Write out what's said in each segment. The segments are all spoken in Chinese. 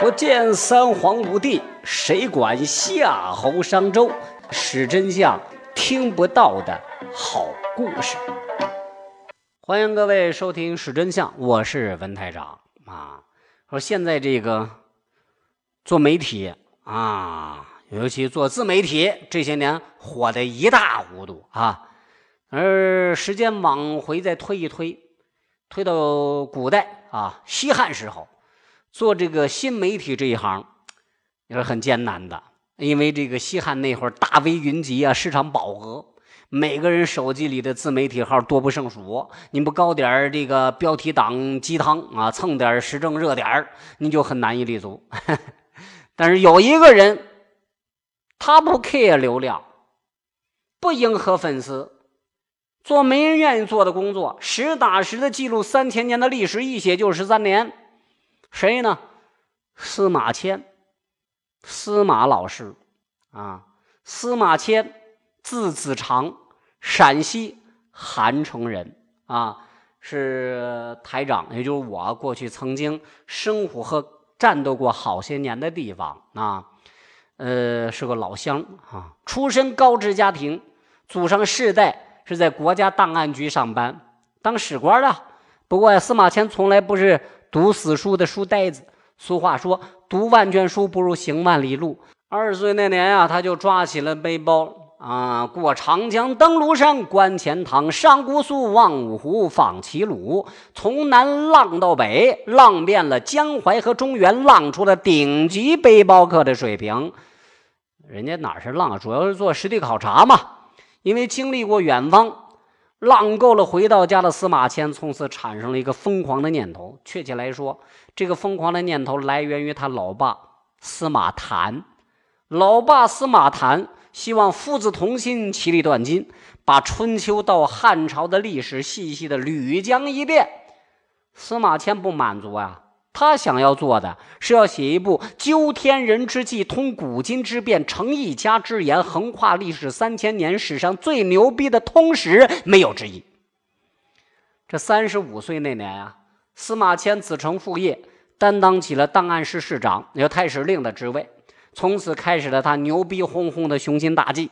不见三皇五帝，谁管夏侯商周？史真相，听不到的好故事。欢迎各位收听《史真相》，我是文台长啊。说现在这个做媒体啊，尤其做自媒体，这些年火的一塌糊涂啊。而时间往回再推一推，推到古代啊，西汉时候，做这个新媒体这一行也是很艰难的，因为这个西汉那会儿大 V 云集啊，市场饱和，每个人手机里的自媒体号多不胜数，你不搞点这个标题党鸡汤啊，蹭点时政热点你就很难以立足。但是有一个人，他不 care 流量，不迎合粉丝。做没人愿意做的工作，实打实的记录三千年的历史，一写就十三年。谁呢？司马迁，司马老师啊。司马迁，字子长，陕西韩城人啊，是台长，也就是我过去曾经生活和战斗过好些年的地方啊。呃，是个老乡啊，出身高知家庭，祖上世代。是在国家档案局上班当史官的，不过司马迁从来不是读死书的书呆子。俗话说：“读万卷书不如行万里路。”二十岁那年呀，他就抓起了背包啊，过长江，登庐山，观钱塘，上姑苏，望五湖，访齐鲁，从南浪到北，浪遍了江淮和中原，浪出了顶级背包客的水平。人家哪是浪，主要是做实地考察嘛。因为经历过远方，浪够了，回到家的司马迁从此产生了一个疯狂的念头。确切来说，这个疯狂的念头来源于他老爸司马谈。老爸司马谈希望父子同心，其利断金，把春秋到汉朝的历史细细的捋将一遍。司马迁不满足啊。他想要做的是要写一部究天人之际、通古今之变、成一家之言、横跨历史三千年史上最牛逼的通史，没有之一。这三十五岁那年啊，司马迁子承父业，担当起了档案室室长，也太史令的职位，从此开始了他牛逼哄哄的雄心大计。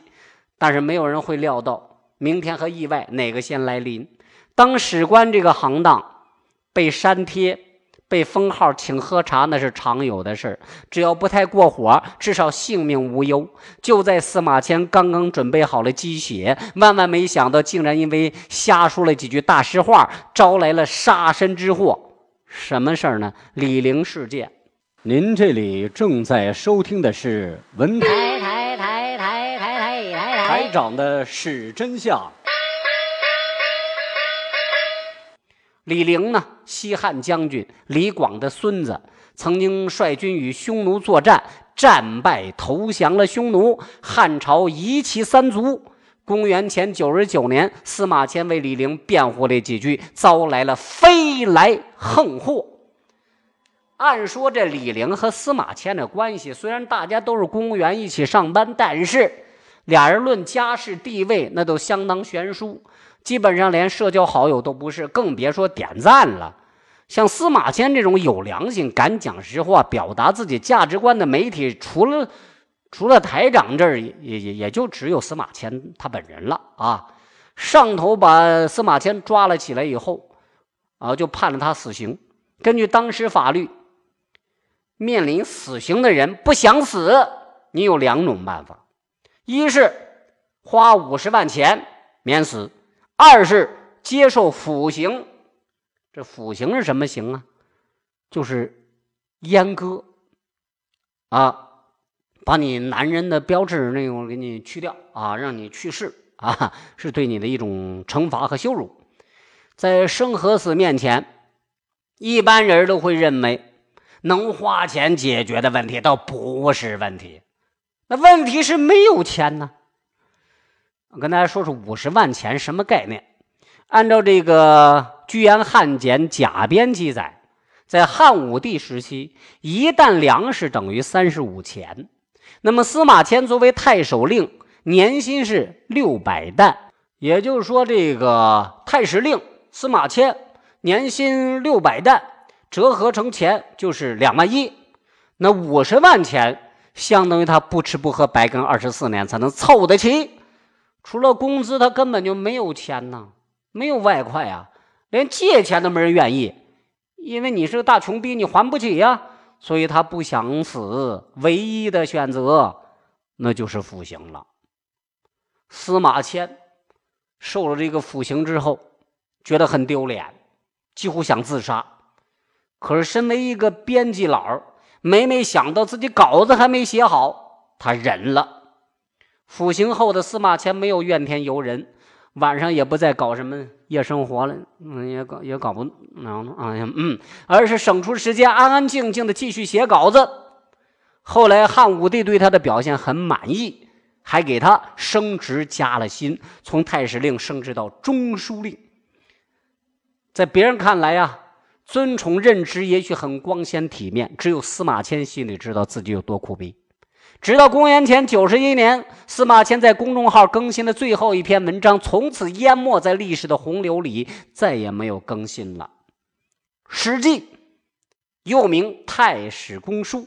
但是没有人会料到，明天和意外哪个先来临。当史官这个行当被删帖。被封号请喝茶那是常有的事只要不太过火，至少性命无忧。就在司马迁刚刚准备好了鸡血，万万没想到，竟然因为瞎说了几句大实话，招来了杀身之祸。什么事儿呢？李陵事件。您这里正在收听的是文台台台台台台台台长的是真相。李陵呢？西汉将军李广的孙子，曾经率军与匈奴作战，战败投降了匈奴，汉朝夷其三族。公元前九十九年，司马迁为李陵辩护了几句，遭来了飞来横祸。按说这李陵和司马迁的关系，虽然大家都是公务员一起上班，但是俩人论家世地位，那都相当悬殊。基本上连社交好友都不是，更别说点赞了。像司马迁这种有良心、敢讲实话、表达自己价值观的媒体，除了除了台长这儿，也也也就只有司马迁他本人了啊。上头把司马迁抓了起来以后，啊，就判了他死刑。根据当时法律，面临死刑的人不想死，你有两种办法：一是花五十万钱免死。二是接受腐刑，这腐刑是什么刑啊？就是阉割啊，把你男人的标志那种给你去掉啊，让你去世啊，是对你的一种惩罚和羞辱。在生和死面前，一般人都会认为能花钱解决的问题倒不是问题，那问题是没有钱呢。我跟大家说说五十万钱什么概念？按照这个《居延汉简·甲编》记载，在汉武帝时期，一担粮食等于三十五钱。那么司马迁作为太守令，年薪是六百担，也就是说，这个太史令司马迁年薪六百担，折合成钱就是两万一。那五十万钱相当于他不吃不喝白干二十四年才能凑得起。除了工资，他根本就没有钱呐，没有外快啊，连借钱都没人愿意，因为你是个大穷逼，你还不起呀，所以他不想死，唯一的选择那就是服刑了。司马迁受了这个腐刑之后，觉得很丢脸，几乎想自杀。可是身为一个编辑佬，每每想到自己稿子还没写好，他忍了。服刑后的司马迁没有怨天尤人，晚上也不再搞什么夜生活了，嗯，也搞也搞不能，哎呀，嗯，而是省出时间，安安静静的继续写稿子。后来汉武帝对他的表现很满意，还给他升职加了薪，从太史令升职到中书令。在别人看来呀，尊宠任职也许很光鲜体面，只有司马迁心里知道自己有多苦逼。直到公元前九十一年，司马迁在公众号更新的最后一篇文章，从此淹没在历史的洪流里，再也没有更新了。《史记》又名《太史公书》，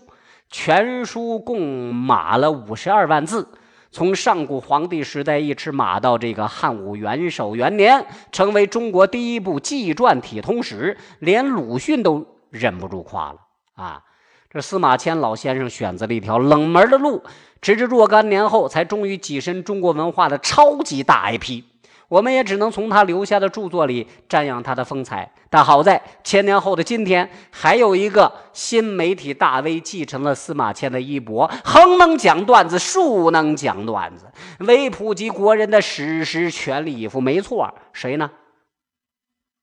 全书共码了五十二万字，从上古皇帝时代一直码到这个汉武元首元年，成为中国第一部纪传体通史，连鲁迅都忍不住夸了啊！这司马迁老先生选择了一条冷门的路，直至若干年后，才终于跻身中国文化的超级大 IP。我们也只能从他留下的著作里瞻仰他的风采。但好在千年后的今天，还有一个新媒体大 V 继承了司马迁的衣钵，横能讲段子，竖能讲段子，为普及国人的史实全力以赴。没错，谁呢？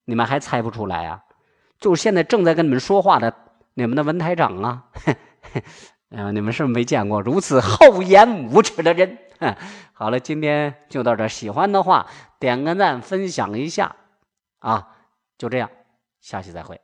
你们还猜不出来啊？就是现在正在跟你们说话的。你们的文台长啊，嗯，你们是不是没见过如此厚颜无耻的人？好了，今天就到这，喜欢的话点个赞，分享一下，啊，就这样，下期再会。